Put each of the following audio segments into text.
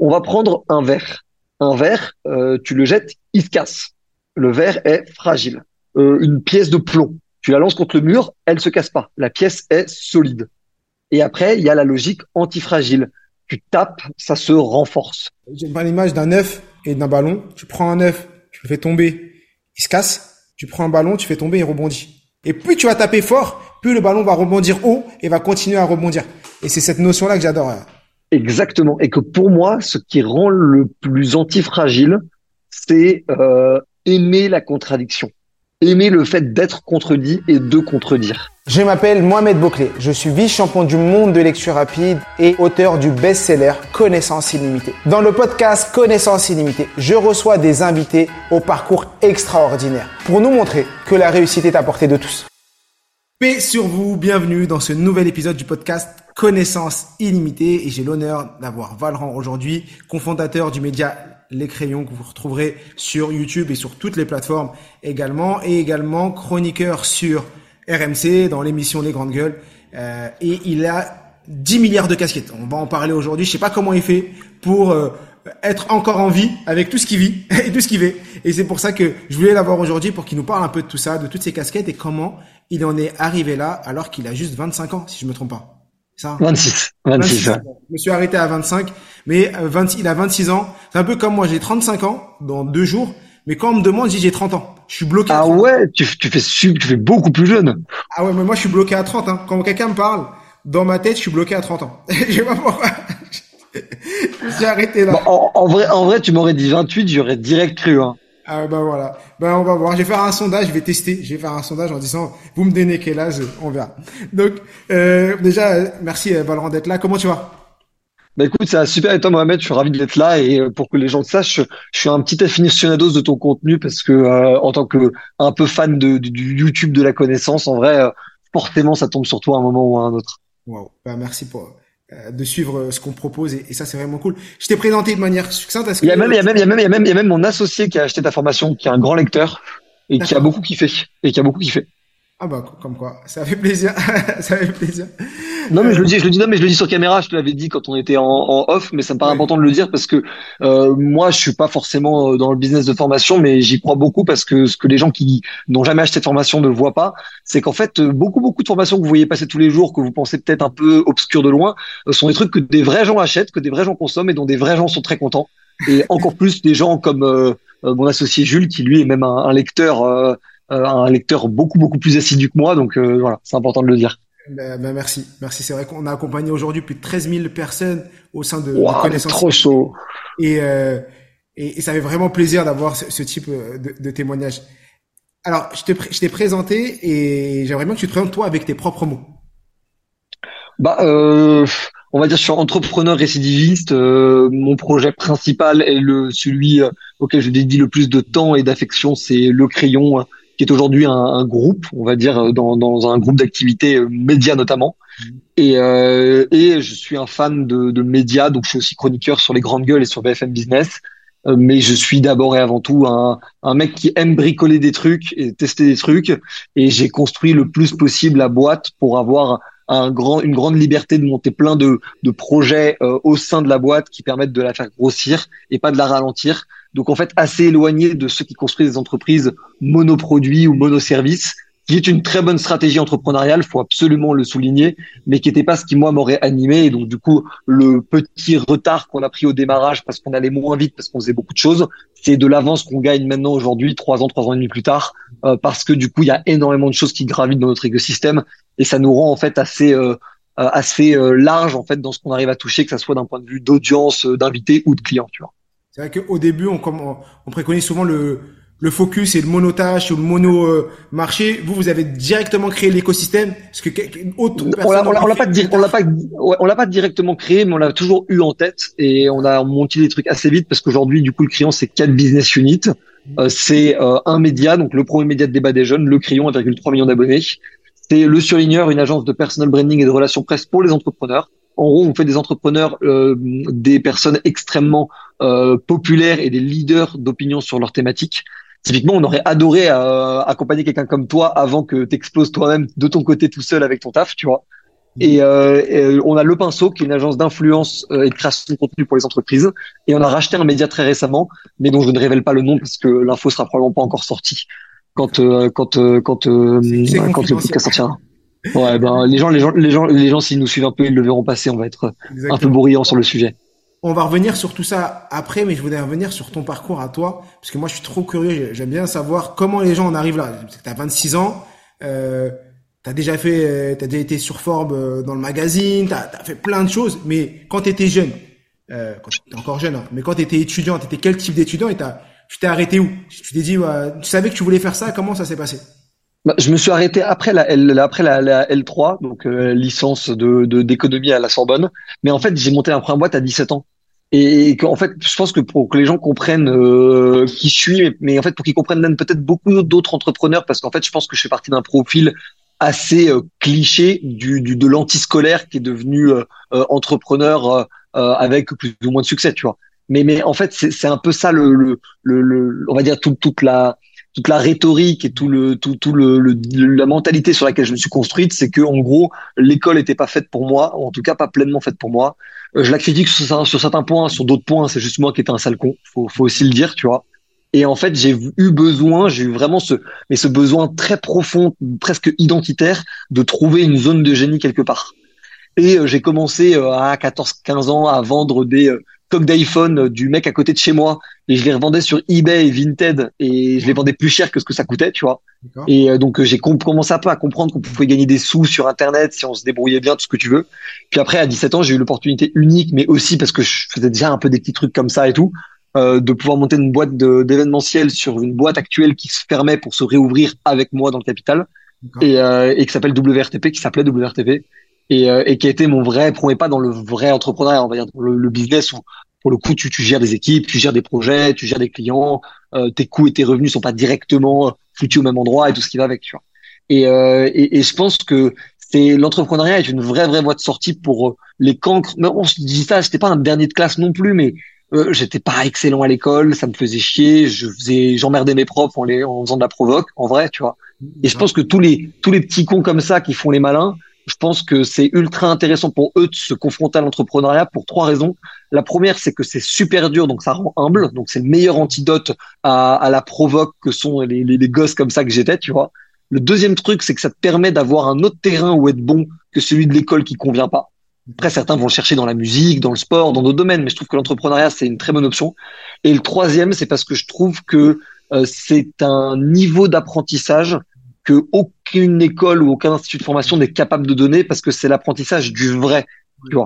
On va prendre un verre. Un verre, euh, tu le jettes, il se casse. Le verre est fragile. Euh, une pièce de plomb, tu la lances contre le mur, elle se casse pas. La pièce est solide. Et après, il y a la logique antifragile. Tu tapes, ça se renforce. J'ai une l'image d'un œuf et d'un ballon. Tu prends un œuf, tu le fais tomber, il se casse. Tu prends un ballon, tu fais tomber, il rebondit. Et plus tu vas taper fort, plus le ballon va rebondir haut et va continuer à rebondir. Et c'est cette notion-là que j'adore. Exactement. Et que pour moi, ce qui rend le plus antifragile, c'est euh, aimer la contradiction aimer le fait d'être contredit et de contredire. Je m'appelle Mohamed Bouclé, je suis vice-champion du monde de lecture rapide et auteur du best-seller Connaissance illimitée. Dans le podcast Connaissance illimitée, je reçois des invités au parcours extraordinaire pour nous montrer que la réussite est à portée de tous. Paix sur vous, bienvenue dans ce nouvel épisode du podcast Connaissance illimitée et j'ai l'honneur d'avoir Valran aujourd'hui, cofondateur du média les crayons que vous retrouverez sur YouTube et sur toutes les plateformes également, et également chroniqueur sur RMC dans l'émission Les Grandes Gueules. Euh, et il a 10 milliards de casquettes. On va en parler aujourd'hui. Je sais pas comment il fait pour euh, être encore en vie avec tout ce qu'il vit et tout ce qu'il fait. Et c'est pour ça que je voulais l'avoir aujourd'hui pour qu'il nous parle un peu de tout ça, de toutes ces casquettes et comment il en est arrivé là alors qu'il a juste 25 ans, si je me trompe pas. 26. 26, Je me suis arrêté à 25, mais 20, il a 26 ans. C'est un peu comme moi, j'ai 35 ans dans deux jours, mais quand on me demande, j'ai 30 ans. Je suis bloqué. Ah ouais, tu, tu fais tu fais beaucoup plus jeune. Ah ouais, mais moi je suis bloqué à 30. Hein. Quand quelqu'un me parle, dans ma tête, je suis bloqué à 30 ans. je sais pas pourquoi. j'ai arrêté là. en, vrai, en vrai, tu m'aurais dit 28, j'aurais direct cru. Hein. Ah ben voilà. Ben on va voir. Je vais faire un sondage, je vais tester. Je vais faire un sondage en disant vous me donnez quel âge, on verra. Donc euh, déjà merci euh, Valorant d'être là. Comment tu vas? Bah écoute, c'est super et toi Mohamed, je suis ravi d'être là et euh, pour que les gens le sachent, je suis un petit aficionados de ton contenu parce que en tant que un peu fan de, du YouTube de la connaissance, en vrai, forcément ça tombe sur toi à un moment ou à un autre. Wow, ben merci pour euh, de suivre euh, ce qu'on propose et, ça c'est vraiment cool. Je t'ai présenté de manière succincte. Il y a même, il y a même, il y a même, il y a même, il y a même mon associé qui a acheté ta formation, qui est un grand lecteur et qui a beaucoup kiffé et qui a beaucoup kiffé. Ah bah comme quoi, ça fait plaisir, ça fait plaisir. Non mais je le dis, je le dis, non mais je le dis sur caméra. Je te l'avais dit quand on était en, en, off, mais ça me paraît important de le dire parce que euh, moi je suis pas forcément euh, dans le business de formation, mais j'y crois beaucoup parce que ce que les gens qui n'ont jamais acheté de formation ne voient pas, c'est qu'en fait beaucoup beaucoup de formations que vous voyez passer tous les jours, que vous pensez peut-être un peu obscures de loin, euh, sont des trucs que des vrais gens achètent, que des vrais gens consomment et dont des vrais gens sont très contents. Et encore plus des gens comme euh, mon associé Jules qui lui est même un, un lecteur euh, un lecteur beaucoup beaucoup plus assidu que moi, donc euh, voilà, c'est important de le dire. Ben, ben merci, merci. C'est vrai qu'on a accompagné aujourd'hui plus de 13 000 personnes au sein de, wow. Trop chaud. Et, euh, et, et, ça fait vraiment plaisir d'avoir ce, ce, type de, de témoignage. Alors, je t'ai présenté et j'aimerais bien que tu te présentes toi avec tes propres mots. Bah, euh, on va dire, je suis entrepreneur récidiviste. Euh, mon projet principal est le celui auquel je dédie le plus de temps et d'affection, c'est le crayon qui est aujourd'hui un, un, groupe, on va dire, euh, dans, dans un groupe d'activités euh, médias notamment. Mmh. Et, euh, et je suis un fan de, de, médias, donc je suis aussi chroniqueur sur les grandes gueules et sur BFM Business. Euh, mais je suis d'abord et avant tout un, un mec qui aime bricoler des trucs et tester des trucs. Et j'ai construit le plus possible la boîte pour avoir un grand, une grande liberté de monter plein de, de projets euh, au sein de la boîte qui permettent de la faire grossir et pas de la ralentir. Donc en fait assez éloigné de ceux qui construisent des entreprises monoproduits ou monoservices, qui est une très bonne stratégie entrepreneuriale, faut absolument le souligner, mais qui n'était pas ce qui moi m'aurait animé. Et donc du coup, le petit retard qu'on a pris au démarrage parce qu'on allait moins vite, parce qu'on faisait beaucoup de choses, c'est de l'avance qu'on gagne maintenant aujourd'hui, trois ans, trois ans et demi plus tard, euh, parce que du coup, il y a énormément de choses qui gravitent dans notre écosystème et ça nous rend en fait assez euh, assez euh, large en fait dans ce qu'on arrive à toucher, que ça soit d'un point de vue d'audience, d'invités ou de clients, tu vois. C'est vrai qu'au début, on, on, on, préconise souvent le, le focus et le monotage ou le mono euh, marché, vous vous avez directement créé l'écosystème parce que autre on l'a pas on l'a pas on l'a pas directement créé mais on l'a toujours eu en tête et on a monté des trucs assez vite parce qu'aujourd'hui du coup le client c'est quatre business units, euh, c'est euh, un média donc le premier média de débat des jeunes, le crayon 1,3 million d'abonnés. C'est le surligneur, une agence de personal branding et de relations presse pour les entrepreneurs. En gros, on fait des entrepreneurs, des personnes extrêmement populaires et des leaders d'opinion sur leur thématique. Typiquement, on aurait adoré euh, accompagner quelqu'un comme toi avant que t'exploses toi-même de ton côté tout seul avec ton taf, tu vois. Mm. Et, euh, on a Le Pinceau, qui est une agence d'influence euh, et de création de contenu pour les entreprises. Et on a racheté un média très récemment, mais dont je ne révèle pas le nom parce que l'info sera probablement pas encore sortie quand quand quand quand, le podcast sortira. Ouais, ben les gens, les gens, les gens, les gens, s'ils nous suivent un peu, ils le verront passer. On va être un peu bourrillant sur le sujet. On va revenir sur tout ça après, mais je voudrais revenir sur ton parcours à toi, parce que moi je suis trop curieux, j'aime bien savoir comment les gens en arrivent là. Tu as 26 ans, euh, tu as déjà fait, euh, t'as déjà été sur Forbes euh, dans le magazine, tu as, fait plein de choses, mais quand tu étais jeune, euh, quand tu encore jeune, hein, mais quand tu étais étudiant, tu étais quel type d'étudiant et tu t'es arrêté où? Tu t'es dit, tu savais que tu voulais faire ça, comment ça s'est passé? Bah, je me suis arrêté après la L, après la, la L3, donc euh, licence de d'économie à la Sorbonne. Mais en fait, j'ai monté un première boîte à 17 ans. Et qu'en fait, je pense que pour que les gens comprennent euh, qui je suis, mais, en fait pour qu'ils comprennent même peut-être beaucoup d'autres entrepreneurs, parce qu'en fait, je pense que je fais partie d'un profil assez euh, cliché du, du de l'antiscolaire qui est devenu euh, entrepreneur avec plus ou moins de succès, tu vois. Mais mais en fait, c'est un peu ça le, le, le, on va dire toute toute la toute la rhétorique et tout le tout tout le, la mentalité sur laquelle je me suis construite, c'est que en gros l'école n'était pas faite pour moi, ou en tout cas pas pleinement faite pour moi. Euh, je la critique sur, certains points, sur d'autres points, c'est juste moi qui étais un sale con. Faut faut aussi le dire, tu vois. Et en fait, j'ai eu besoin, j'ai eu vraiment ce, mais ce besoin très profond, presque identitaire, de trouver une zone de génie quelque part. Et euh, j'ai commencé euh, à 14-15 ans à vendre des coques d'iPhone du mec à côté de chez moi et je les revendais sur eBay et Vinted et je les vendais plus cher que ce que ça coûtait, tu vois. Et euh, donc j'ai commencé un peu à comprendre qu'on pouvait gagner des sous sur internet si on se débrouillait bien, tout ce que tu veux. Puis après à 17 ans, j'ai eu l'opportunité unique mais aussi parce que je faisais déjà un peu des petits trucs comme ça et tout. Euh, de pouvoir monter une boîte d'événementiel sur une boîte actuelle qui se fermait pour se réouvrir avec moi dans le capital et, euh, et qui s'appelle WRTP, qui s'appelait WRTP et, euh, et qui a été mon vrai premier pas dans le vrai entrepreneuriat, on va dire, dans le, business où pour le coup tu, tu gères des équipes, tu gères des projets, tu gères des clients, euh, tes coûts et tes revenus sont pas directement foutus au même endroit et tout ce qui va avec, tu vois. Et, euh, et, et, je pense que c'est l'entrepreneuriat est une vraie vraie voie de sortie pour les cancres. Mais on se dit ça, j'étais pas un dernier de classe non plus, mais euh, j'étais pas excellent à l'école, ça me faisait chier, je faisais, j'emmerdais mes profs en les en faisant de la provoque, en vrai, tu vois. Et je pense que tous les tous les petits cons comme ça qui font les malins, je pense que c'est ultra intéressant pour eux de se confronter à l'entrepreneuriat pour trois raisons. La première, c'est que c'est super dur, donc ça rend humble, donc c'est le meilleur antidote à, à la provoque que sont les, les, les gosses comme ça que j'étais, tu vois. Le deuxième truc, c'est que ça te permet d'avoir un autre terrain où être bon que celui de l'école qui convient pas. Après, certains vont le chercher dans la musique, dans le sport, dans d'autres domaines, mais je trouve que l'entrepreneuriat, c'est une très bonne option. Et le troisième, c'est parce que je trouve que euh, c'est un niveau d'apprentissage que aucune école ou aucun institut de formation n'est capable de donner parce que c'est l'apprentissage du vrai.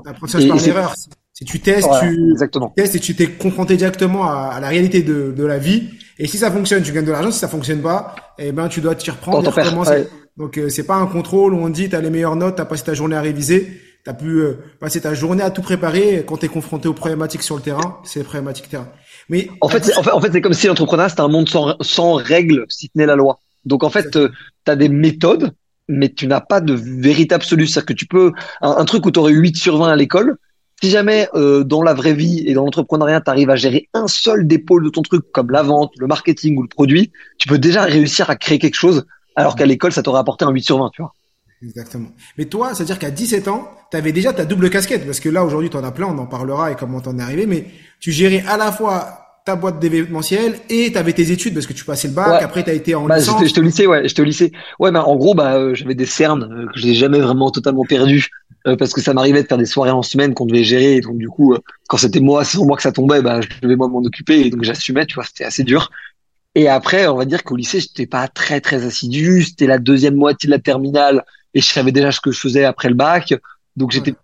L'apprentissage par l'erreur. Si tu testes, tu testes et tu t'es confronté directement à, la réalité de, de, la vie. Et si ça fonctionne, tu gagnes de l'argent. Si ça fonctionne pas, eh ben tu dois t'y reprendre et. Donc euh, c'est pas un contrôle où on dit t'as les meilleures notes, t'as passé ta journée à réviser, t'as pu euh, passer ta journée à tout préparer. Quand t'es confronté aux problématiques sur le terrain, c'est les problématiques terrain. Mais en fait, en fait, en fait, c'est comme si l'entrepreneuriat c'était un monde sans, sans règles, si ce n'est la loi. Donc en fait, euh, tu as des méthodes, mais tu n'as pas de vérité absolue. C'est-à-dire que tu peux un, truc où tu aurais 8 sur 20 à l'école, si jamais euh, dans la vraie vie et dans l'entrepreneuriat, tu arrives à gérer un seul des pôles de ton truc, comme la vente, le marketing ou le produit, tu peux déjà réussir à créer quelque chose, alors qu'à l'école, ça t'aurait apporté un 8 sur 20, tu vois. Exactement. Mais toi, c'est-à-dire qu'à 17 ans, tu avais déjà ta double casquette, parce que là, aujourd'hui, tu en as plein, on en parlera et comment t'en es arrivé, mais tu gérais à la fois ta boîte d'événementiel et tu avais tes études parce que tu passais le bac, après tu as été en bah, licence. J'étais au lycée, ouais, j'étais au lycée. Ouais, bah en gros, bah euh, j'avais des cernes euh, que je n'ai jamais vraiment totalement perdu euh, parce que ça m'arrivait de faire des soirées en semaine qu'on devait gérer et donc du coup quand c'était moi, c'est sur moi que ça tombait, bah je devais moi m'en occuper et donc j'assumais, tu vois, c'était assez dur. Et après, on va dire qu'au lycée, j'étais pas très très assidu, c'était la deuxième moitié de la terminale et je savais déjà ce que je faisais après le bac. Donc j'étais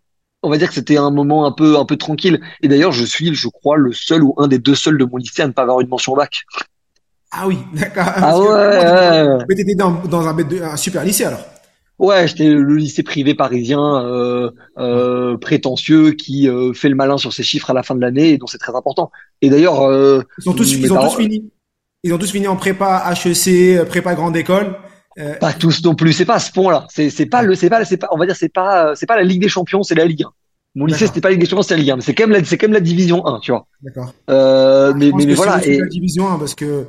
on va dire que c'était un moment un peu un peu tranquille. Et d'ailleurs, je suis, je crois, le seul ou un des deux seuls de mon lycée à ne pas avoir une mention bac. Ah oui, d'accord. Ah ouais, ouais, Mais t'étais dans, dans un, un super lycée alors Ouais, j'étais le lycée privé parisien euh, euh, prétentieux qui euh, fait le malin sur ses chiffres à la fin de l'année et donc c'est très important. Et d'ailleurs, euh, ils ont tous, ils ont tous fini. Ils ont tous fini en prépa HEC, prépa grande école. Euh, pas tous non plus. C'est pas à ce point-là. C'est c'est pas le, c'est pas, c'est pas, on va dire, c'est pas, c'est pas la Ligue des Champions, c'est la Ligue 1. Mon lycée, c'était pas la Ligue des Champions, c'est la Ligue 1. Mais c'est quand même la, c'est quand même la Division 1, tu vois. D'accord. Euh, mais mais, mais voilà. Et la Division 1 parce que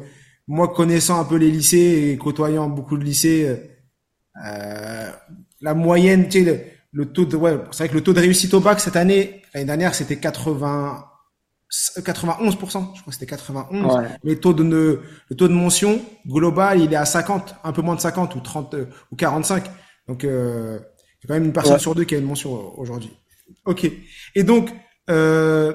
moi, connaissant un peu les lycées et côtoyant beaucoup de lycées, euh, la moyenne, tu sais, le, taux de, ouais, c'est vrai que le taux de réussite au bac cette année, l'année dernière, c'était 80, 91%, je crois que c'était 91. Ouais. Mais le taux de, le taux de mention global, il est à 50, un peu moins de 50 ou 30 euh, ou 45. Donc, euh, il y a quand même une personne sur deux qui a une mention aujourd'hui. Ok. Et donc, euh,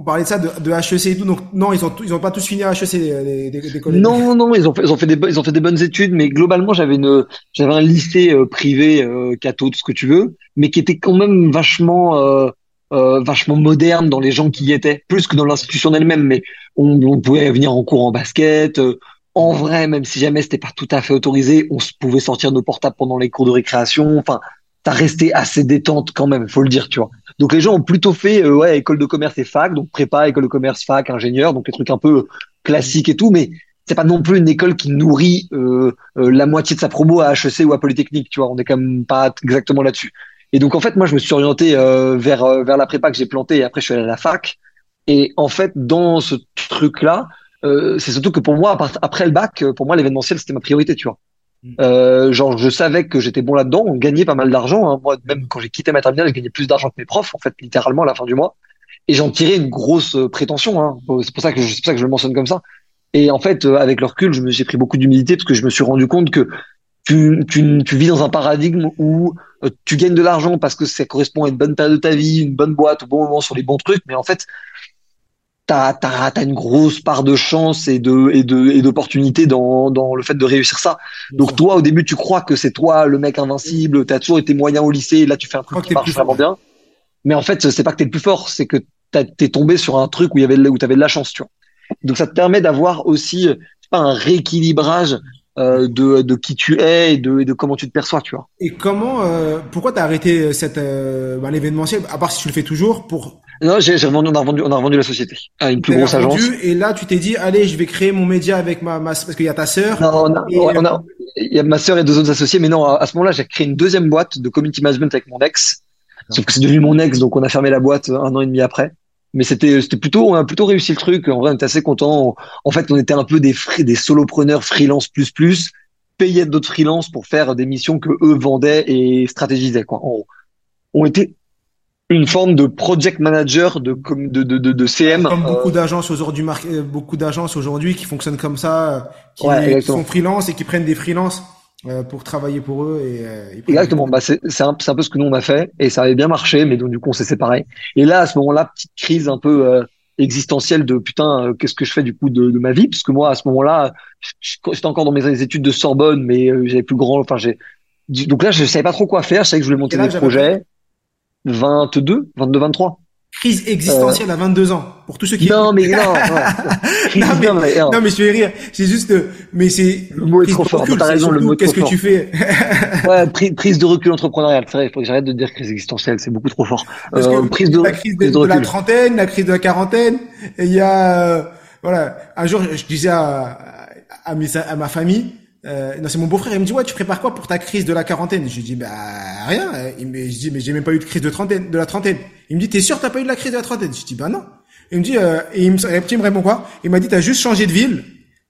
on parlait de ça, de, de, HEC et tout. Donc non, ils ont ils ont pas tous fini à HEC les, les, collèges. Non, non, ils ont fait ils ont fait des ils ont fait des bonnes études, mais globalement j'avais une j'avais un lycée euh, privé euh, catho, tout ce que tu veux, mais qui était quand même vachement euh, euh, vachement moderne dans les gens qui y étaient, plus que dans l'institution elle-même. Mais on, on, pouvait venir en cours en basket. Euh, en vrai, même si jamais c'était pas tout à fait autorisé, on pouvait sortir nos portables pendant les cours de récréation. Enfin, t'as resté assez détente quand même, faut le dire, tu vois. Donc les gens ont plutôt fait euh, ouais école de commerce et fac, donc prépa, école de commerce, fac, ingénieur, donc les trucs un peu classiques et tout, mais c'est pas non plus une école qui nourrit euh, euh, la moitié de sa promo à HEC ou à Polytechnique, tu vois. On est quand même pas exactement là-dessus. Et donc en fait, moi je me suis orienté euh, vers euh, vers la prépa que j'ai plantée et après je suis allé à la fac. Et en fait, dans ce truc-là, euh, c'est surtout que pour moi, après le bac, pour moi l'événementiel c'était ma priorité, tu vois. Euh, genre, je savais que j'étais bon là-dedans. On gagnait pas mal d'argent. Hein. Moi, même quand j'ai quitté ma terminale, je gagnais plus d'argent que mes profs, en fait, littéralement à la fin du mois. Et j'en tirais une grosse euh, prétention. Hein. C'est pour ça que je, c'est pour ça que je le mentionne comme ça. Et en fait, euh, avec le recul, je me j'ai pris beaucoup d'humilité parce que je me suis rendu compte que tu, tu, tu vis dans un paradigme où euh, tu gagnes de l'argent parce que ça correspond à une bonne période de ta vie, une bonne boîte, au bon moment sur les bons trucs. Mais en fait, t'as as, as, une grosse part de chance et de et de et d'opportunité dans dans le fait de réussir ça. Donc toi au début tu crois que c'est toi le mec invincible, t'as toujours été moyen au lycée, là tu fais un truc qui marche vraiment bien. Mais en fait c'est pas que t'es le plus fort, c'est que t'es tombé sur un truc où il y avait où t'avais de la chance, tu vois. Donc ça te permet d'avoir aussi pas un rééquilibrage euh, de, de qui tu es et de, de comment tu te perçois, tu vois. Et comment, euh, pourquoi t'as arrêté cette euh, bah, l'événementiel, à part si tu le fais toujours, pour non, j'ai revendu, on a revendu, on a revendu la société à une plus grosse agence. Et là, tu t'es dit, allez, je vais créer mon média avec ma, ma parce qu'il y a ta sœur. Non, on a, on a, il y a ma sœur et deux autres associés, mais non, à, ce moment-là, j'ai créé une deuxième boîte de community management avec mon ex. Sauf que c'est devenu mon ex, donc on a fermé la boîte un an et demi après. Mais c'était, c'était plutôt, on a plutôt réussi le truc. En vrai, on était assez content. En fait, on était un peu des des solopreneurs freelance plus plus, payés d'autres freelance pour faire des missions que eux vendaient et stratégisaient, quoi. On, on était une forme de project manager de de de de, de CM. Comme beaucoup euh, d'agences aujourd'hui, euh, beaucoup d'agences aujourd'hui qui fonctionnent comme ça, euh, qui, ouais, sont freelance et qui prennent des freelances pour travailler pour eux. Et, exactement. Bah c'est c'est un, un, peu ce que nous on a fait et ça avait bien marché, mais donc du coup on s'est séparés. Et là à ce moment-là, petite crise un peu existentielle de putain, qu'est-ce que je fais du coup de, de ma vie? Parce que moi à ce moment-là, j'étais encore dans mes études de Sorbonne, mais j'avais plus grand. Enfin j'ai donc là je savais pas trop quoi faire. Je savais que je voulais monter des projets. 22, 22, 23. Crise existentielle euh... à 22 ans. Pour tous ceux qui. Non, mais non, non. non, mais, non, mais je vais rire. C'est juste, mais c'est. Le mot est trop fort. T'as raison, le mot est Qu'est-ce que tu fais? ouais, prise de recul entrepreneurial. C'est vrai, il faut que j'arrête de dire crise existentielle. C'est beaucoup trop fort. Euh, prise de, la crise de, de, la trentaine, la crise de la quarantaine. Et il y a, euh, voilà. Un jour, je disais à, à, mes, à ma famille, euh, non, c'est mon beau-frère. Il me dit ouais, tu prépares quoi pour ta crise de la quarantaine? Je lui dis bah rien. Il me, je dis mais j'ai même pas eu de crise de trentaine, de la trentaine. Il me dit t'es sûr t'as pas eu de la crise de la trentaine? Je dis bah non. Il me dit euh, et il me, il me répond quoi? Il m'a dit t'as juste changé de ville,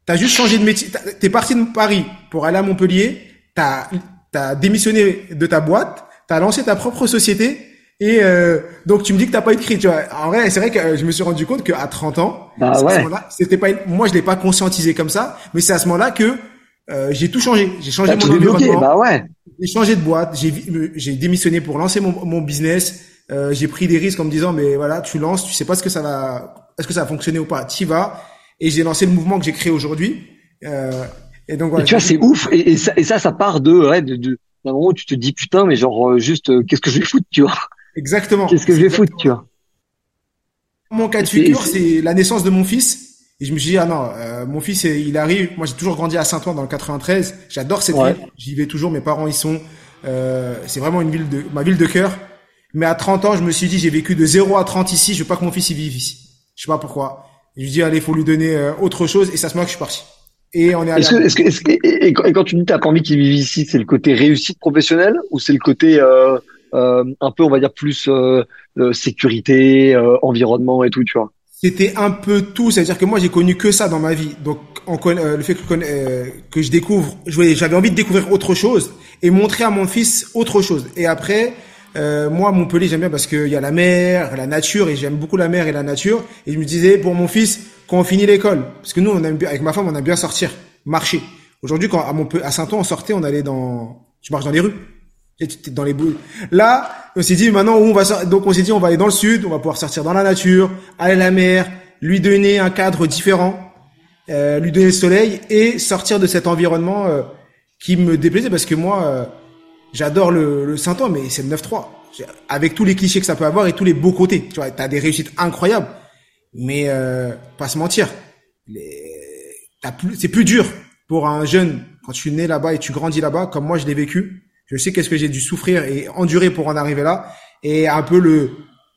t'as juste changé de métier. T'es parti de Paris pour aller à Montpellier, t'as t'as démissionné de ta boîte, t'as lancé ta propre société. Et euh, donc tu me dis que t'as pas eu de crise, tu vois. En vrai, c'est vrai que euh, je me suis rendu compte qu'à 30 ans, bah ouais. c'était pas moi je l'ai pas conscientisé comme ça, mais c'est à ce moment-là que euh, j'ai tout changé. J'ai changé mon environnement. Bah ouais. J'ai changé de boîte. J'ai j'ai démissionné pour lancer mon, mon business. Euh, j'ai pris des risques en me disant mais voilà, tu lances, tu sais pas ce que ça va, est-ce que ça va fonctionner ou pas. Tu vas. Et j'ai lancé le mouvement que j'ai créé aujourd'hui. Euh, et donc voilà. Et tu vois, c'est ouf. Et, et, ça, et ça, ça part de, ouais, de, de d'un moment où tu te dis putain, mais genre euh, juste, euh, qu'est-ce que je vais foutre, tu vois? Exactement. Qu'est-ce que je vais foutre, tu vois? Mon cas de figure, c'est la naissance de mon fils Et je me suis dit, ah non, euh, mon fils, il arrive. Moi, j'ai toujours grandi à Saint-Ouen dans le 93. J'adore cette ville. J'y vais toujours. Mes parents y sont. Euh, c'est vraiment une ville de ma ville de cœur. Mais à 30 ans, je me suis dit, j'ai vécu de 0 à 30 ici. Je veux pas que mon fils y vive ici. Je sais pas pourquoi. Et je lui dis, allez, faut lui donner euh, autre chose. Et ça se met que je suis parti. Et on est. Est-ce que, est-ce que, est-ce que, et, quand tu dis t'as pas envie qu'il vive ici, c'est le côté réussite professionnelle ou c'est le côté euh, euh, un peu, on va dire plus euh, sécurité, environnement et tout, tu vois? C'était un peu tout, c'est-à-dire que moi j'ai connu que ça dans ma vie. Donc on euh, le fait que, euh, je découvre, j'avais envie de découvrir autre chose et montrer à mon fils autre chose. Et après, euh, moi Montpellier j'aime bien parce qu'il y a la mer, la nature et j'aime beaucoup la mer et la nature. Et je me disais pour mon fils quand on finit l'école, parce que nous on aime avec ma femme on aime bien sortir, marcher. Aujourd'hui quand à Montpellier, à Saint-Ouen on sortait, on allait dans, tu marches dans les rues dans les boules. Là, on s'est dit maintenant où on va donc on s'est dit on va aller dans le sud, on va pouvoir sortir dans la nature, aller à la mer, lui donner un cadre différent, euh, lui donner le soleil et sortir de cet environnement euh, qui me déplaisait parce que moi euh, j'adore le, le Saint-Ouen mais c'est le 9-3 avec tous les clichés que ça peut avoir et tous les beaux côtés. Tu vois, t'as des réussites incroyables, mais euh, pas se mentir, plus, c'est plus dur pour un jeune quand tu né là-bas et tu grandis là-bas comme moi je l'ai vécu je sais qu'est-ce que j'ai dû souffrir et endurer pour en arriver là. Et un peu le,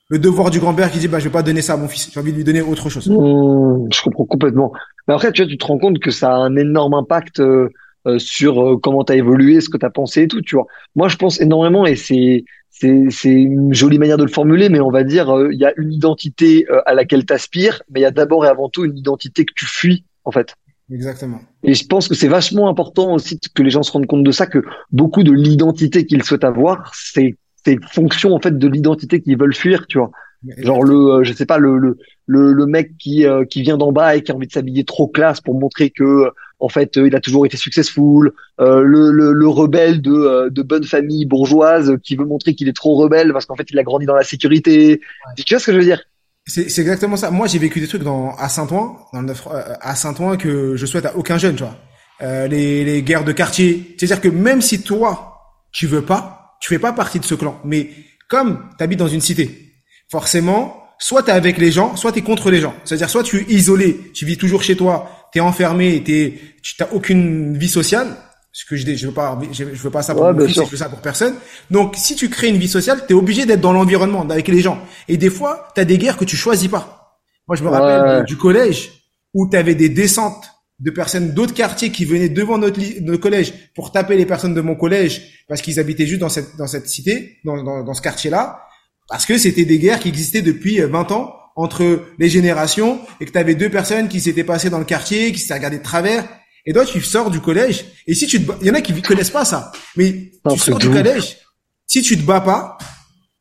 le devoir du grand-père qui dit, bah, je vais pas donner ça à mon fils. J'ai envie de lui donner autre chose. Mmh, je comprends complètement. Mais après, tu vois, tu te rends compte que ça a un énorme impact euh, euh, sur euh, comment tu as évolué, ce que tu as pensé et tout, tu vois. Moi, je pense énormément et c'est c'est c'est une jolie manière de le formuler, mais on va dire il y a une identité à laquelle tu aspires, mais il y a d'abord et avant tout une identité que tu fuis en fait. Exactement. Et je pense que c'est vachement important aussi que les gens se rendent compte de ça, que beaucoup de l'identité qu'ils souhaitent avoir, c'est c'est fonction en fait de l'identité qu'ils veulent fuir, tu vois. Genre le, euh, je sais pas, le le le, mec qui euh, qui vient d'en bas et qui a envie de s'habiller trop classe pour montrer que en fait il a toujours été successful. Euh, le, le, le rebelle de de bonne famille bourgeoise qui veut montrer qu'il est trop rebelle parce qu'en fait il a grandi dans la sécurité. Tu vois ce que je veux dire? C'est, exactement ça. Moi, j'ai vécu des trucs dans, à Saint-Ouen, dans le euh, à Saint-Ouen que je souhaite à aucun jeune, tu vois. Euh, les, les guerres de quartier. C'est-à-dire que même si toi, tu veux pas, tu fais pas partie de ce clan. Mais comme tu habites dans une cité, forcément, soit tu es avec les gens, soit tu es contre les gens. C'est-à-dire soit tu es isolé, tu vis toujours chez toi, tu es enfermé, tu n'as aucune vie sociale, ce que je dis, je veux pas, je, veux pas ça pour ouais, je veux ça pour personne. Donc, si tu crées une vie sociale, tu es obligé d'être dans l'environnement, avec les gens. Et des fois, tu as des guerres que tu choisis pas. Moi, je me rappelle du collège où tu avais des descentes de personnes d'autres quartiers qui venaient devant notre, notre collège pour taper les personnes de mon collège parce qu'ils habitaient juste dans cette, dans cette cité, dans, dans, dans ce quartier-là, parce que c'était des guerres qui existaient depuis 20 ans entre les générations et que tu avais deux personnes qui s'étaient passées dans le quartier, qui s'étaient regardées de travers et toi, tu sors du collège, et si tu te il y en a qui connaissent pas ça, mais tu sors du collège, si tu te bats pas,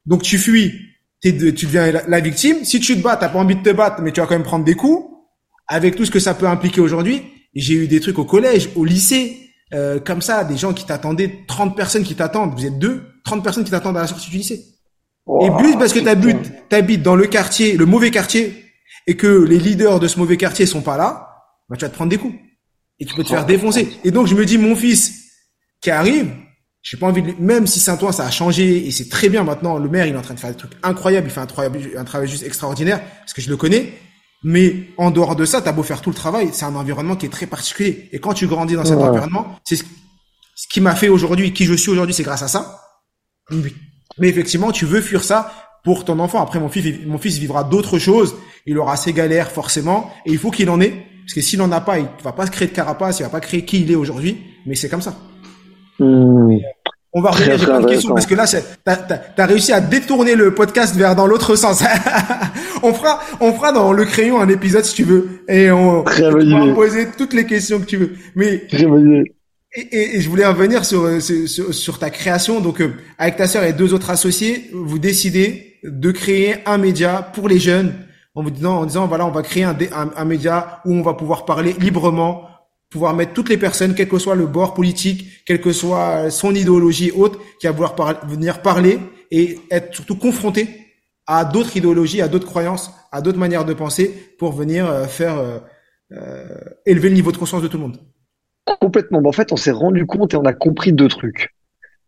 donc tu fuis, tu deviens la, victime. Si tu te bats, t'as pas envie de te battre, mais tu vas quand même prendre des coups, avec tout ce que ça peut impliquer aujourd'hui. J'ai eu des trucs au collège, au lycée, euh, comme ça, des gens qui t'attendaient, 30 personnes qui t'attendent, vous êtes deux, 30 personnes qui t'attendent à la sortie du lycée. et plus parce que t'habites, t'habites dans le quartier, le mauvais quartier, et que les leaders de ce mauvais quartier sont pas là, bah, tu vas te prendre des coups et tu peux te faire défoncer. Et donc je me dis mon fils qui arrive, j'ai pas envie de même si Saint-Ouen ça a changé et c'est très bien maintenant le maire il est en train de faire des trucs incroyables, il fait un, un travail juste extraordinaire parce que je le connais. Mais en dehors de ça, t'as beau faire tout le travail, c'est un environnement qui est très particulier. Et quand tu grandis dans cet environnement, c'est ce, qui m'a fait aujourd'hui, qui je suis aujourd'hui, c'est grâce à ça. Mais effectivement, tu veux fuir ça pour ton enfant. Après, mon fils, mon fils vivra d'autres choses. Il aura ses galères forcément, et il faut qu'il en ait. Parce que s'il n'en a pas, il va pas se créer de carapace, il va pas créer qui il est aujourd'hui, mais c'est comme ça. Hmm. On va revenir sur une question parce que là, t'as as, réussi à détourner le podcast vers dans l'autre sens. on fera, on fera dans le crayon un épisode si tu veux, et on, va poser toutes les questions que tu veux. Mais et, et, je voulais revenir sur, sur, sur ta création. Donc, euh, avec ta sœur et deux autres associés, vous décidez de créer un média pour les jeunes en vous disant, en disant voilà, on va créer un, un, média où on va pouvoir parler librement, pouvoir mettre toutes les personnes, quel que soit le bord politique, quelle que soit son idéologie haute, qui va vouloir venir parler et être surtout confronté à d'autres idéologies, à d'autres croyances, à d'autres manières de penser pour venir euh, faire euh, euh, élever le niveau de conscience de tout le monde. Complètement. En fait, on s'est rendu compte et on a compris deux trucs.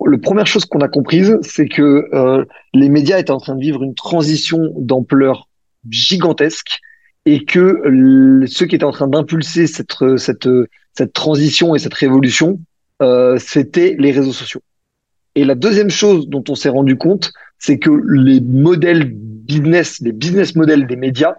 La première chose qu'on a comprise, c'est que les médias étaient en train de vivre une transition d'ampleur gigantesque et que ceux qui étaient en train d'impulser cette, cette, cette transition et cette révolution, euh, c'était les réseaux sociaux. Et la deuxième chose dont on s'est rendu compte, c'est que les modèles business, les business models des médias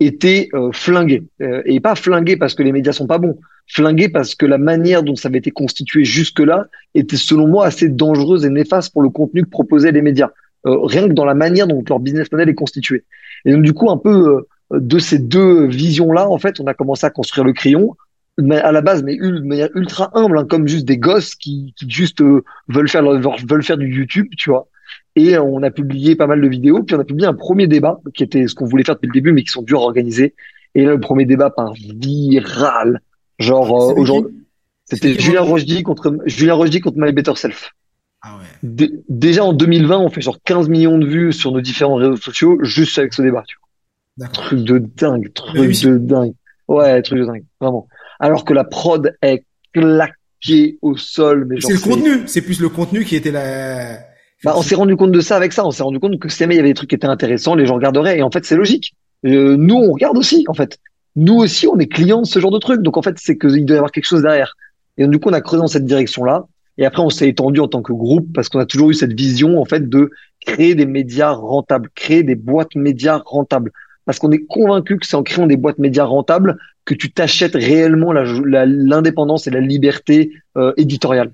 étaient euh, flingués. Euh, et pas flingués parce que les médias sont pas bons, flingués parce que la manière dont ça avait été constitué jusque-là était selon moi assez dangereuse et néfaste pour le contenu que proposaient les médias. Rien que dans la manière dont leur business model est constitué. Et donc du coup, un peu de ces deux visions-là, en fait, on a commencé à construire le crayon mais à la base, mais de manière ultra humble, hein, comme juste des gosses qui, qui juste veulent faire veulent faire du YouTube, tu vois. Et on a publié pas mal de vidéos, puis on a publié un premier débat qui était ce qu'on voulait faire depuis le début, mais qui sont durs à organiser. Et là, le premier débat par viral, genre euh, aujourd'hui, c'était Julien Rochdy contre Julien Rochdy contre My Better Self. Ah ouais. déjà en 2020, on fait genre 15 millions de vues sur nos différents réseaux sociaux juste avec ce débat. Tu vois. Truc de dingue, truc de dingue. Ouais, truc de dingue, vraiment. Alors que la prod est claquée au sol. C'est le contenu, c'est plus le contenu qui était la bah, on s'est rendu compte de ça avec ça. On s'est rendu compte que si jamais il y avait des trucs qui étaient intéressants, les gens regarderaient. Et en fait, c'est logique. Euh, nous, on regarde aussi, en fait. Nous aussi, on est clients de ce genre de trucs. Donc, en fait, c'est qu'il doit y avoir quelque chose derrière. Et donc, du coup, on a creusé dans cette direction-là. Et après, on s'est étendu en tant que groupe parce qu'on a toujours eu cette vision, en fait, de créer des médias rentables, créer des boîtes médias rentables. Parce qu'on est convaincu que c'est en créant des boîtes médias rentables que tu t'achètes réellement l'indépendance et la liberté euh, éditoriale.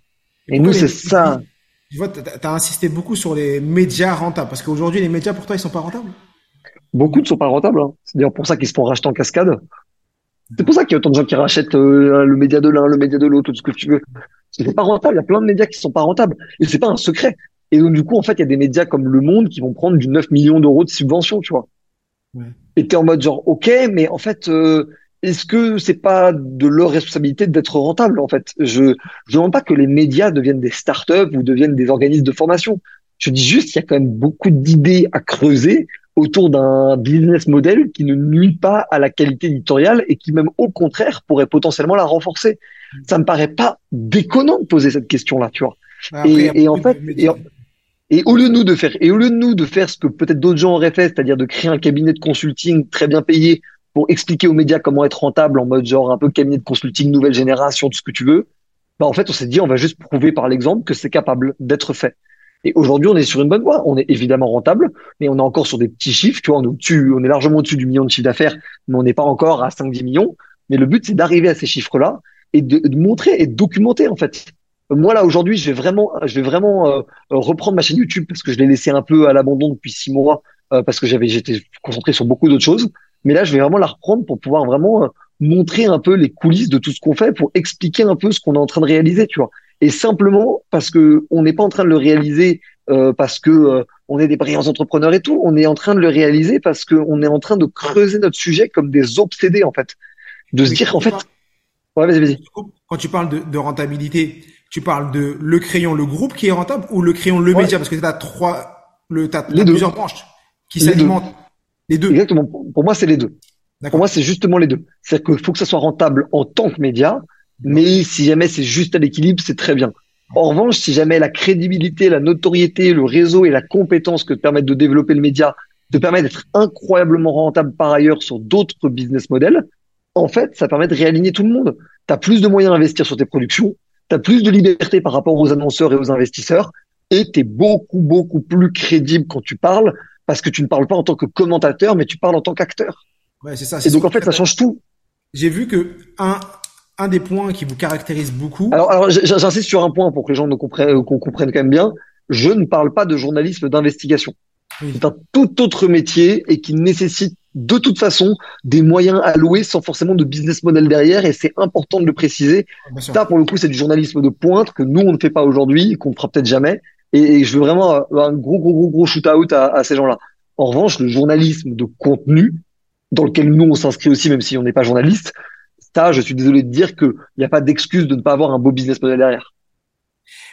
Et nous, c'est ça. Tu vois, tu as, insisté beaucoup sur les médias rentables, parce qu'aujourd'hui, les médias, pour toi, ils sont pas rentables? Beaucoup ne sont pas rentables. Hein. C'est d'ailleurs pour ça qu'ils se font racheter en cascade. C'est pour ça qu'il y a autant de gens qui rachètent euh, le média de l'un, le média de l'autre, tout ce que tu veux. C'est pas rentable. Il y a plein de médias qui sont pas rentables. Et c'est pas un secret. Et donc, du coup, en fait, il y a des médias comme Le Monde qui vont prendre du 9 millions d'euros de subvention, tu vois. Ouais. Et t'es en mode genre, ok, mais en fait, euh, est-ce que c'est pas de leur responsabilité d'être rentable en fait? Je ne demande pas que les médias deviennent des startups ou deviennent des organismes de formation. Je dis juste qu'il y a quand même beaucoup d'idées à creuser autour d'un business model qui ne nuit pas à la qualité éditoriale et qui même au contraire pourrait potentiellement la renforcer. Ça me paraît pas déconnant de poser cette question-là, tu vois. et, en fait, et, au lieu de nous de faire, et au lieu de nous de faire ce que peut-être d'autres gens auraient fait, c'est-à-dire de créer un cabinet de consulting très bien payé pour expliquer aux médias comment être rentable en mode genre un peu cabinet de consulting nouvelle génération, tout ce que tu veux, bah en fait on s'est dit on va juste prouver par l'exemple que c'est capable d'être fait. Et aujourd'hui on est sur une bonne voie. On est évidemment rentable, mais on est encore sur des petits chiffres. Tu vois, on est au-dessus, on est largement au-dessus du million de chiffre d'affaires, mais on n'est pas encore à 5-10 millions. Mais le but c'est d'arriver à ces chiffres-là et de, de, montrer et de documenter en fait. Moi là aujourd'hui je vais vraiment, je vais vraiment euh, reprendre ma chaîne YouTube parce que je l'ai laissé un peu à l'abandon depuis six mois euh, parce que j'avais j'étais concentré sur beaucoup d'autres choses. Mais là, je vais vraiment la reprendre pour pouvoir vraiment euh, montrer un peu les coulisses de tout ce qu'on fait, pour expliquer un peu ce qu'on est en train de réaliser, tu vois. Et simplement parce que on n'est pas en train de le réaliser euh, parce que euh, on est des brillants entrepreneurs et tout. On est en train de le réaliser parce qu'on est en train de creuser notre sujet comme des obsédés en fait, de se dire en fait. Ouais, vas-y, vas-y. Quand tu parles de, de, rentabilité, tu parles de le crayon, le groupe qui est rentable ou le crayon, le média, parce que tu as trois, le, t'as, plusieurs branches qui s'alimentent. Les deux. Exactement. Pour moi, c'est les deux. Pour moi, c'est justement les deux. C'est-à-dire qu'il faut que ça soit rentable en tant que média, mais si jamais c'est juste à l'équilibre, c'est très bien. En revanche, si jamais la crédibilité, la notoriété, le réseau et la compétence que te permettent de développer le média te permettent d'être incroyablement rentable par ailleurs sur d'autres business models, en fait, ça permet de réaligner tout le monde. Tu as plus de moyens d'investir sur tes productions, tu as plus de liberté par rapport aux annonceurs et aux investisseurs, et tu es beaucoup, beaucoup plus crédible quand tu parles parce que tu ne parles pas en tant que commentateur, mais tu parles en tant qu'acteur. Ouais, c'est ça. Et donc en fait, ça change tout. J'ai vu que un un des points qui vous caractérise beaucoup. Alors, alors j'insiste sur un point pour que les gens nous comprennent, qu'on comprenne quand même bien. Je ne parle pas de journalisme d'investigation. C'est un tout autre métier et qui nécessite de toute façon des moyens alloués sans forcément de business model derrière et c'est important de le préciser. Ça, pour le coup, c'est du journalisme de pointe que nous, on ne fait pas aujourd'hui, qu'on ne fera peut-être jamais. Et, je veux vraiment un gros, gros, gros, gros shoot-out à, à ces gens-là. En revanche, le journalisme de contenu, dans lequel nous, on s'inscrit aussi, même si on n'est pas journaliste, ça, je suis désolé de dire qu'il n'y a pas d'excuse de ne pas avoir un beau business model derrière.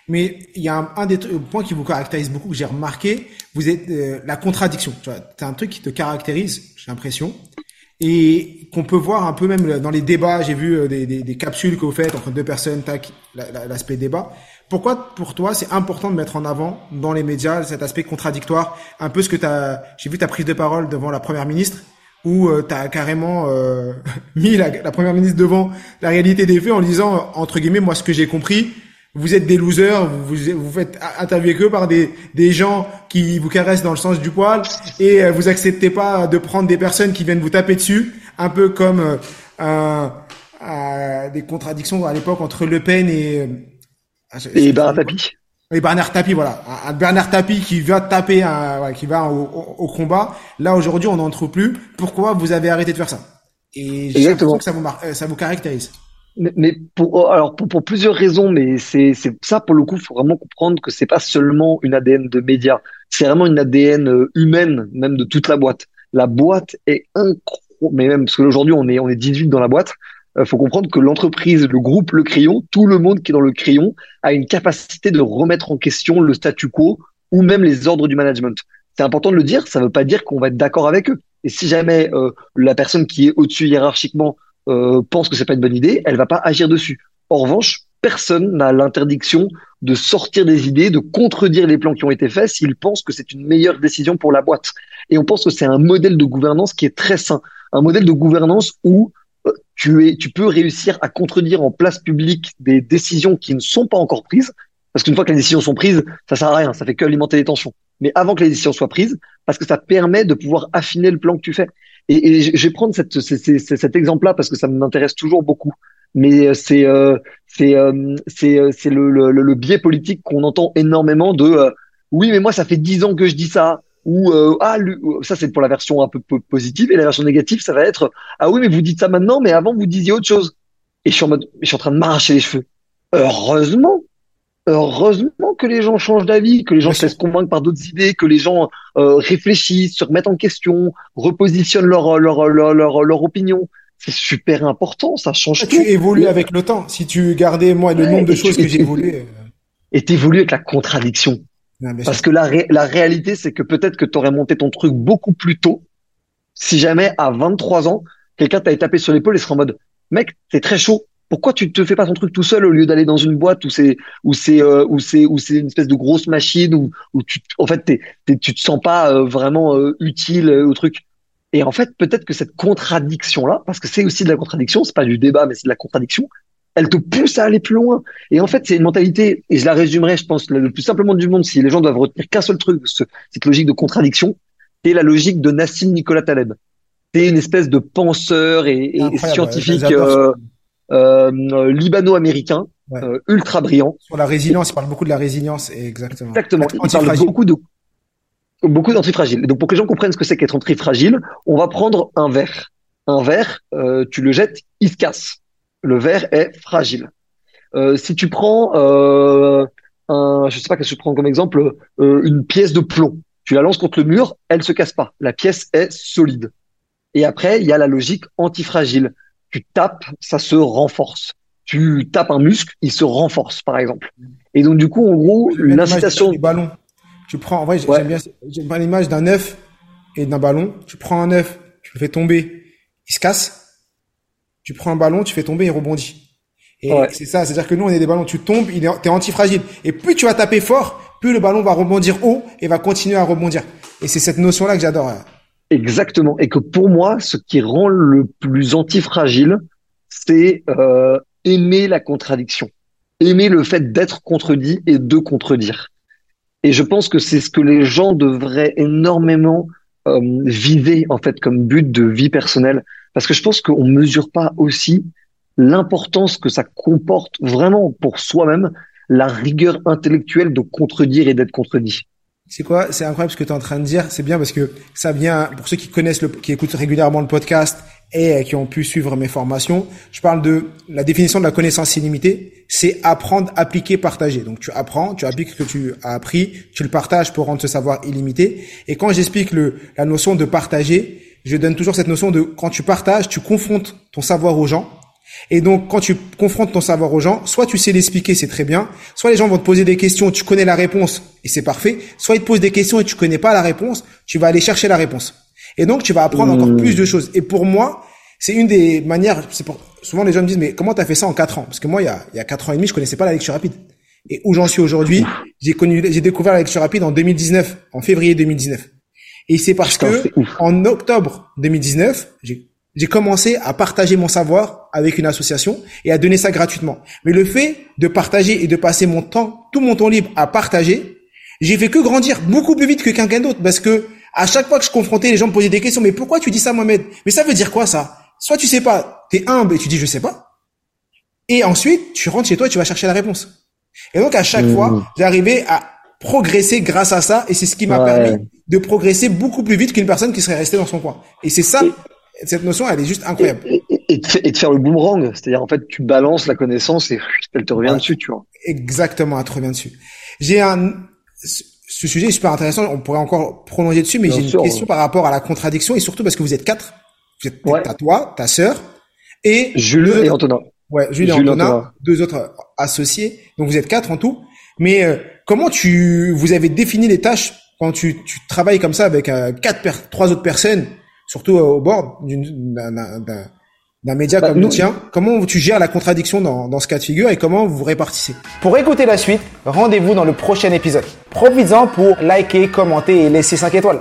Mais il y a un, un, des points qui vous caractérise beaucoup, que j'ai remarqué, vous êtes euh, la contradiction. Tu vois, as un truc qui te caractérise, j'ai l'impression, et qu'on peut voir un peu même dans les débats. J'ai vu euh, des, des, des, capsules que vous faites entre deux personnes, tac, l'aspect débat. Pourquoi pour toi c'est important de mettre en avant dans les médias cet aspect contradictoire, un peu ce que tu as, j'ai vu ta prise de parole devant la première ministre où euh, tu as carrément euh, mis la, la, première ministre devant la réalité des faits en disant entre guillemets moi ce que j'ai compris vous êtes des losers vous vous faites interviewer que par des des gens qui vous caressent dans le sens du poil et euh, vous acceptez pas de prendre des personnes qui viennent vous taper dessus un peu comme des contradictions à l'époque entre Le Pen et et Bernard Tapie et Bernard Tapie, voilà, un Bernard Tapie qui va taper, un, qui va au, combat. Là aujourd'hui, on n'en trouve plus. Pourquoi vous avez arrêté de faire ça? Et j'ai l'impression que ça vous, euh, ça vous caractérise. Mais, pour, oh, alors pour, pour, plusieurs raisons, mais c'est c'est ça pour le coup, faut vraiment comprendre que c'est pas seulement une ADN de médias, c'est vraiment une ADN euh, humaine, même de toute la boîte. La boîte est incroyable, mais même parce qu'aujourd'hui on est on est 18 dans la boîte, euh, faut comprendre que l'entreprise, le groupe Le Crayon, tout le monde qui est dans Le Crayon a une capacité de remettre en question le statu quo ou même les ordres du management. C'est important de le dire, ça ne veut pas dire qu'on va être d'accord avec eux. Et si jamais euh, la personne qui est au-dessus hiérarchiquement euh, pense que c'est pas une bonne idée, elle va pas agir dessus. En revanche, personne n'a l'interdiction de sortir des idées, de contredire les plans qui ont été faits s'il pense que c'est une meilleure décision pour la boîte. Et on pense que c'est un modèle de gouvernance qui est très sain, un modèle de gouvernance où tu es, tu peux réussir à contredire en place publique des décisions qui ne sont pas encore prises, parce qu'une fois que les décisions sont prises, ça sert à rien, ça fait que alimenter les tensions. Mais avant que les décisions soient prises, parce que ça permet de pouvoir affiner le plan que tu fais. Et, et je vais prendre cette, cet exemple-là parce que ça m'intéresse toujours beaucoup. Mais euh, c'est euh, c'est euh, c'est c'est le, le, le, biais politique qu'on entend énormément de oui mais moi ça fait dix ans que je dis ça ou euh, ah euh, ça c'est pour la version un peu positive. Et la version négative ça va être ah oui mais vous dites ça maintenant mais avant vous disiez autre chose et je suis en mode je suis en train de m'arracher les cheveux. Heureusement heureusement que les gens changent d'avis que les gens se laissent convaincre par d'autres idées que les gens euh, réfléchissent se remettent en question repositionnent leur leur leur leur, leur opinion. C'est super important ça change ah, tout. tu évolues avec le temps. Si tu gardais moi le nombre de choses que j'ai évolué et t'évolues avec la contradiction. Parce que la, la réalité, c'est que peut-être que tu aurais monté ton truc beaucoup plus tôt si jamais à 23 ans, quelqu'un t'avait tapé sur l'épaule et serait en mode mec, t'es très chaud. Pourquoi tu te fais pas ton truc tout seul au lieu d'aller dans une boîte où c'est où c'est euh, où c'est où c'est une espèce de grosse machine où où tu en fait t'es, tu te sens pas euh, vraiment euh, utile au truc. Et en fait, peut-être que cette contradiction là, parce que c'est aussi de la contradiction, c'est pas du débat mais c'est de la contradiction, elle te pousse à aller plus loin. Et en fait, c'est une mentalité, et je la résumerai, je pense, le plus simplement du monde, si les gens doivent retenir qu'un seul truc, cette logique de contradiction, c'est la logique de Nassim Nicolas Taleb. C'est une espèce de penseur et, scientifique euh, euh, libano-américain, euh, ultra brillant. Sur la résilience, il parle beaucoup de la résilience, exactement. Exactement. Il parle beaucoup de beaucoup d'antifragile. Donc pour que les gens comprennent ce que c'est qu'être antifragile, on va prendre un verre. Un verre, tu le jettes, il se casse le verre est fragile. Euh, si tu prends euh, un, je sais pas qu'est-ce que je prends comme exemple, euh, une pièce de plomb, tu la lances contre le mur, elle se casse pas. La pièce est solide. Et après, il y a la logique antifragile. Tu tapes, ça se renforce. Tu tapes un muscle, il se renforce, par exemple. Et donc du coup, en gros, l'incitation du ballon. Tu prends, en vrai, j'aime bien, j'aime bien l'image d'un œuf et d'un ballon. Tu prends un œuf, tu le fais tomber, il se casse tu prends un ballon, tu fais tomber, il rebondit. Et c'est ça, c'est-à-dire que nous, on est des ballons, tu tombes, il est, t'es antifragile. Et plus tu vas taper fort, plus le ballon va rebondir haut et va continuer à rebondir. Et c'est cette notion-là que j'adore. Exactement. Et que pour moi, ce qui rend le plus antifragile, c'est euh, aimer la contradiction, aimer le fait d'être contredit et de contredire. Et je pense que c'est ce que les gens devraient énormément euh, en fait comme but de vie personnelle parce que je pense qu'on mesure pas aussi l'importance que ça comporte vraiment pour soi-même la rigueur intellectuelle de contredire et d'être contredit. C'est quoi? C'est incroyable ce que tu es en train de dire. C'est bien parce que ça vient pour ceux qui connaissent le, qui écoutent régulièrement le podcast et euh, qui ont pu suivre mes formations. Je parle de la définition de la connaissance illimitée. C'est apprendre, appliquer, partager. Donc tu apprends, tu appliques ce que tu as appris, tu le partages pour rendre ce savoir illimité. Et quand j'explique le la notion de partager, je donne toujours cette notion de quand tu partages, tu confrontes ton savoir aux gens. Et donc, quand tu confrontes ton savoir aux gens, soit tu sais l'expliquer, c'est très bien, soit les gens vont te poser des questions, tu connais la réponse et c'est parfait, soit ils te posent des questions et tu connais pas la réponse, tu vas aller chercher la réponse. Et donc, tu vas apprendre encore plus de choses. Et pour moi, c'est une des manières, c'est pour, souvent les gens me disent, mais comment tu as fait ça en quatre ans? Parce que moi, il y a, il y a quatre ans et demi, je connaissais pas la lecture rapide. Et où j'en suis aujourd'hui, j'ai connu, j'ai découvert la lecture rapide en 2019, en février 2019. Et c'est parce que en octobre 2019, j'ai commencé à partager mon savoir avec une association et à donner ça gratuitement. Mais le fait de partager et de passer mon temps, tout mon temps libre à partager, j'ai fait que grandir beaucoup plus vite que quelqu'un d'autre parce que à chaque fois que je confrontais, les gens me posaient des questions. Mais pourquoi tu dis ça, Mohamed? Mais ça veut dire quoi ça? Soit tu sais pas, t'es humble et tu dis je sais pas. Et ensuite, tu rentres chez toi et tu vas chercher la réponse. Et donc à chaque mmh. fois, j'arrivais à progresser grâce à ça et c'est ce qui m'a permis de progresser beaucoup plus vite qu'une personne qui serait restée dans son coin. Et c'est ça, cette notion, elle est juste incroyable. Et, de, faire le boomerang, c'est-à-dire en fait, tu balances la connaissance et elle te revient dessus, tu vois. Exactement, elle te revient dessus. J'ai un, ce sujet est super intéressant. On pourrait encore prolonger dessus, mais j'ai une question par rapport à la contradiction et surtout parce que vous êtes quatre. Vous êtes, t'as toi, ta sœur et Jules et Antonin. Ouais, Jules, et Antonin, deux autres associés. Donc vous êtes quatre en tout. Mais euh, comment tu vous avez défini les tâches quand tu, tu travailles comme ça avec euh, quatre, trois autres personnes, surtout euh, au bord d'un média bah, comme le tien Comment tu gères la contradiction dans, dans ce cas de figure et comment vous répartissez? Pour écouter la suite, rendez-vous dans le prochain épisode. Profites-en pour liker, commenter et laisser 5 étoiles.